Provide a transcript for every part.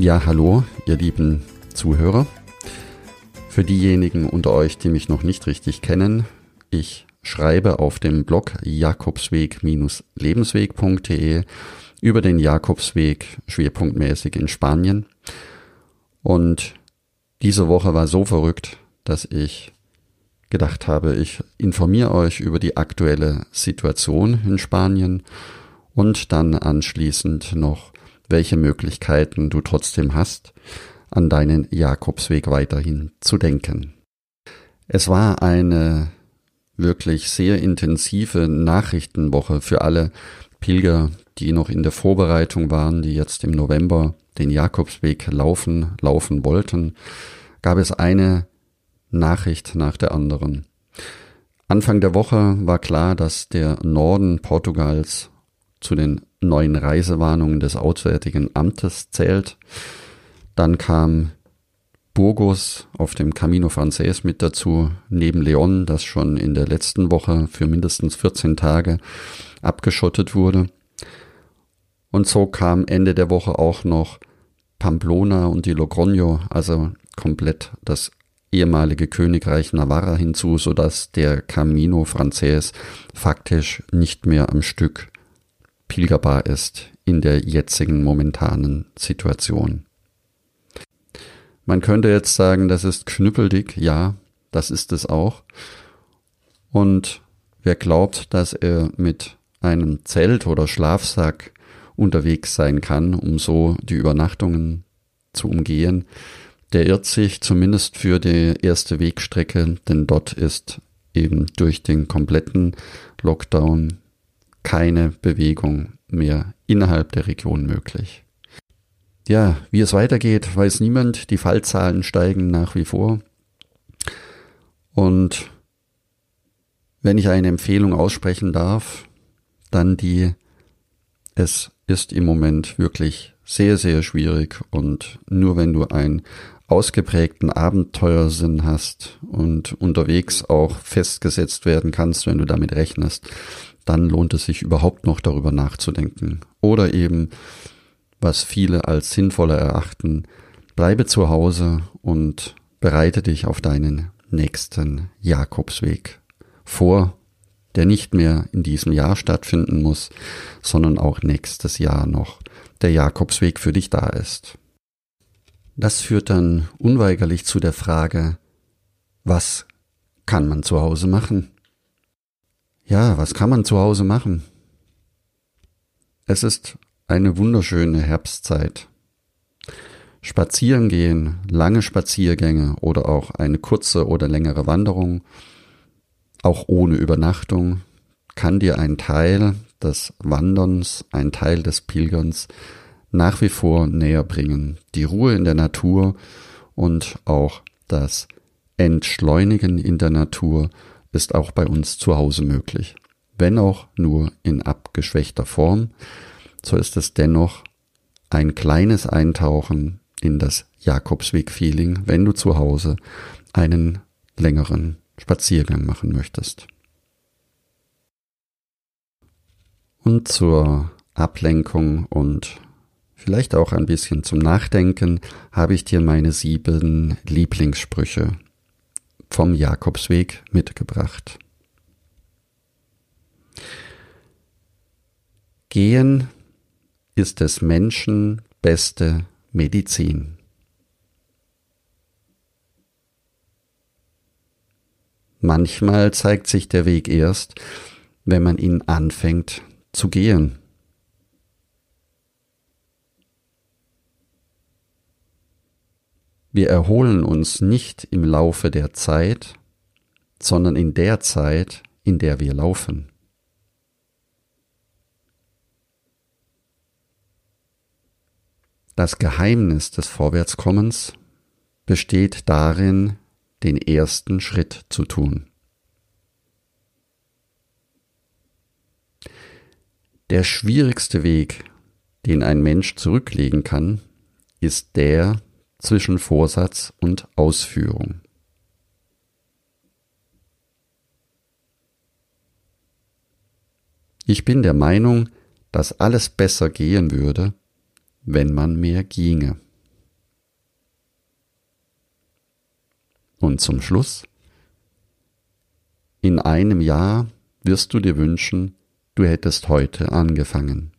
Ja, hallo, ihr lieben Zuhörer. Für diejenigen unter euch, die mich noch nicht richtig kennen, ich schreibe auf dem Blog jakobsweg-lebensweg.de über den Jakobsweg schwerpunktmäßig in Spanien. Und diese Woche war so verrückt, dass ich gedacht habe, ich informiere euch über die aktuelle Situation in Spanien und dann anschließend noch, welche Möglichkeiten du trotzdem hast, an deinen Jakobsweg weiterhin zu denken. Es war eine wirklich sehr intensive Nachrichtenwoche für alle Pilger, die noch in der Vorbereitung waren, die jetzt im November den Jakobsweg laufen, laufen wollten, gab es eine Nachricht nach der anderen. Anfang der Woche war klar, dass der Norden Portugals zu den neuen Reisewarnungen des Auswärtigen Amtes zählt. Dann kam Burgos auf dem Camino Frances mit dazu, neben Leon, das schon in der letzten Woche für mindestens 14 Tage abgeschottet wurde. Und so kam Ende der Woche auch noch Pamplona und die Logroño, also komplett das ehemalige Königreich Navarra hinzu, so dass der Camino Frances faktisch nicht mehr am Stück pilgerbar ist in der jetzigen momentanen Situation. Man könnte jetzt sagen, das ist knüppeldick, ja, das ist es auch. Und wer glaubt, dass er mit einem Zelt oder Schlafsack unterwegs sein kann, um so die Übernachtungen zu umgehen, der irrt sich zumindest für die erste Wegstrecke, denn dort ist eben durch den kompletten Lockdown keine Bewegung mehr innerhalb der Region möglich. Ja, wie es weitergeht, weiß niemand. Die Fallzahlen steigen nach wie vor. Und wenn ich eine Empfehlung aussprechen darf, dann die, es ist im Moment wirklich sehr, sehr schwierig und nur wenn du einen ausgeprägten Abenteuersinn hast und unterwegs auch festgesetzt werden kannst, wenn du damit rechnest, dann lohnt es sich überhaupt noch darüber nachzudenken. Oder eben, was viele als sinnvoller erachten, bleibe zu Hause und bereite dich auf deinen nächsten Jakobsweg vor, der nicht mehr in diesem Jahr stattfinden muss, sondern auch nächstes Jahr noch der Jakobsweg für dich da ist. Das führt dann unweigerlich zu der Frage, was kann man zu Hause machen? Ja, was kann man zu Hause machen? Es ist eine wunderschöne Herbstzeit. Spazieren gehen, lange Spaziergänge oder auch eine kurze oder längere Wanderung, auch ohne Übernachtung, kann dir ein Teil des Wanderns, ein Teil des Pilgerns nach wie vor näher bringen. Die Ruhe in der Natur und auch das Entschleunigen in der Natur ist auch bei uns zu Hause möglich. Wenn auch nur in abgeschwächter Form, so ist es dennoch ein kleines Eintauchen in das Jakobsweg-Feeling, wenn du zu Hause einen längeren Spaziergang machen möchtest. Und zur Ablenkung und vielleicht auch ein bisschen zum Nachdenken habe ich dir meine sieben Lieblingssprüche vom Jakobsweg mitgebracht. Gehen ist des Menschen beste Medizin. Manchmal zeigt sich der Weg erst, wenn man ihn anfängt zu gehen. Wir erholen uns nicht im Laufe der Zeit, sondern in der Zeit, in der wir laufen. Das Geheimnis des Vorwärtskommens besteht darin, den ersten Schritt zu tun. Der schwierigste Weg, den ein Mensch zurücklegen kann, ist der zwischen Vorsatz und Ausführung. Ich bin der Meinung, dass alles besser gehen würde, wenn man mehr ginge. Und zum Schluss, in einem Jahr wirst du dir wünschen, du hättest heute angefangen.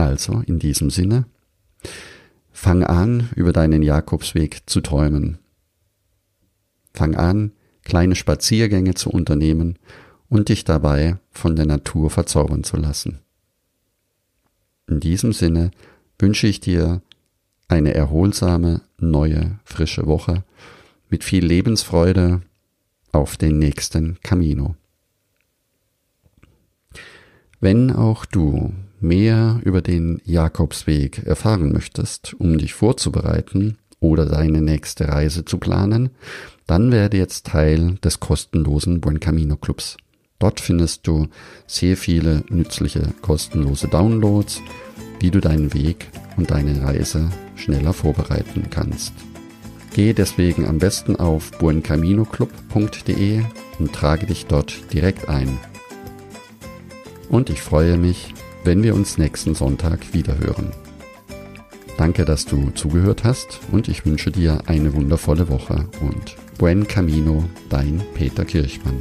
Also in diesem Sinne, fang an, über deinen Jakobsweg zu träumen. Fang an, kleine Spaziergänge zu unternehmen und dich dabei von der Natur verzaubern zu lassen. In diesem Sinne wünsche ich dir eine erholsame, neue, frische Woche mit viel Lebensfreude auf den nächsten Camino. Wenn auch du mehr über den Jakobsweg erfahren möchtest, um dich vorzubereiten oder deine nächste Reise zu planen, dann werde jetzt Teil des kostenlosen Buen Camino Clubs. Dort findest du sehr viele nützliche kostenlose Downloads, wie du deinen Weg und deine Reise schneller vorbereiten kannst. Gehe deswegen am besten auf buencaminoclub.de und trage dich dort direkt ein. Und ich freue mich, wenn wir uns nächsten Sonntag wiederhören. Danke, dass du zugehört hast und ich wünsche dir eine wundervolle Woche und Buen Camino, dein Peter Kirchmann.